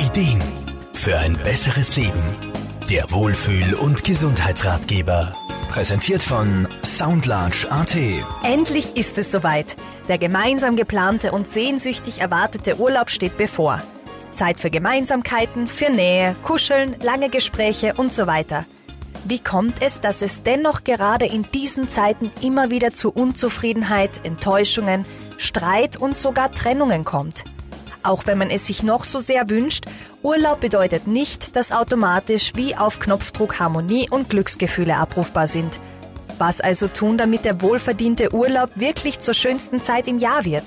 Ideen für ein besseres Leben. Der Wohlfühl- und Gesundheitsratgeber. Präsentiert von Soundlarge AT. Endlich ist es soweit. Der gemeinsam geplante und sehnsüchtig erwartete Urlaub steht bevor. Zeit für Gemeinsamkeiten, für Nähe, Kuscheln, lange Gespräche und so weiter. Wie kommt es, dass es dennoch gerade in diesen Zeiten immer wieder zu Unzufriedenheit, Enttäuschungen, Streit und sogar Trennungen kommt? Auch wenn man es sich noch so sehr wünscht, Urlaub bedeutet nicht, dass automatisch wie auf Knopfdruck Harmonie und Glücksgefühle abrufbar sind. Was also tun, damit der wohlverdiente Urlaub wirklich zur schönsten Zeit im Jahr wird?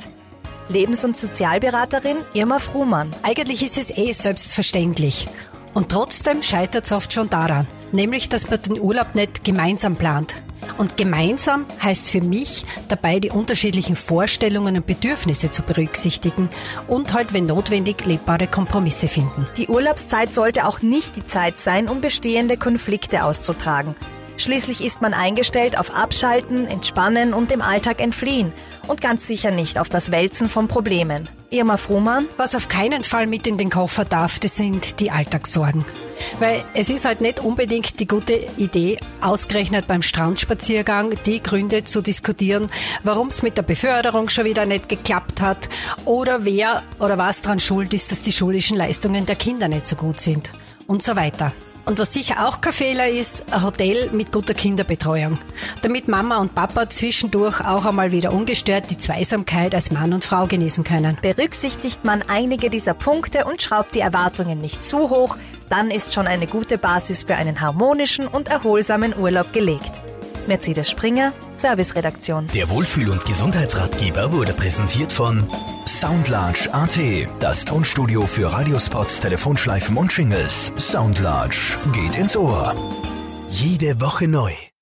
Lebens- und Sozialberaterin Irma Fruhmann. Eigentlich ist es eh selbstverständlich. Und trotzdem scheitert es oft schon daran, nämlich dass man den Urlaub nicht gemeinsam plant. Und gemeinsam heißt für mich dabei die unterschiedlichen Vorstellungen und Bedürfnisse zu berücksichtigen und halt, wenn notwendig, lebbare Kompromisse finden. Die Urlaubszeit sollte auch nicht die Zeit sein, um bestehende Konflikte auszutragen. Schließlich ist man eingestellt auf Abschalten, Entspannen und dem Alltag entfliehen und ganz sicher nicht auf das Wälzen von Problemen. Irma Fruhmann. Was auf keinen Fall mit in den Koffer darf, das sind die Alltagssorgen. Weil es ist halt nicht unbedingt die gute Idee, ausgerechnet beim Strandspaziergang die Gründe zu diskutieren, warum es mit der Beförderung schon wieder nicht geklappt hat oder wer oder was dran schuld ist, dass die schulischen Leistungen der Kinder nicht so gut sind und so weiter. Und was sicher auch kein Fehler ist, ein Hotel mit guter Kinderbetreuung. Damit Mama und Papa zwischendurch auch einmal wieder ungestört die Zweisamkeit als Mann und Frau genießen können. Berücksichtigt man einige dieser Punkte und schraubt die Erwartungen nicht zu hoch, dann ist schon eine gute Basis für einen harmonischen und erholsamen Urlaub gelegt. Mercedes Springer, Serviceredaktion. Der Wohlfühl- und Gesundheitsratgeber wurde präsentiert von Soundlarge AT. Das Tonstudio für Radiospots, Telefonschleifen und Jingles. Soundlarge geht ins Ohr. Jede Woche neu.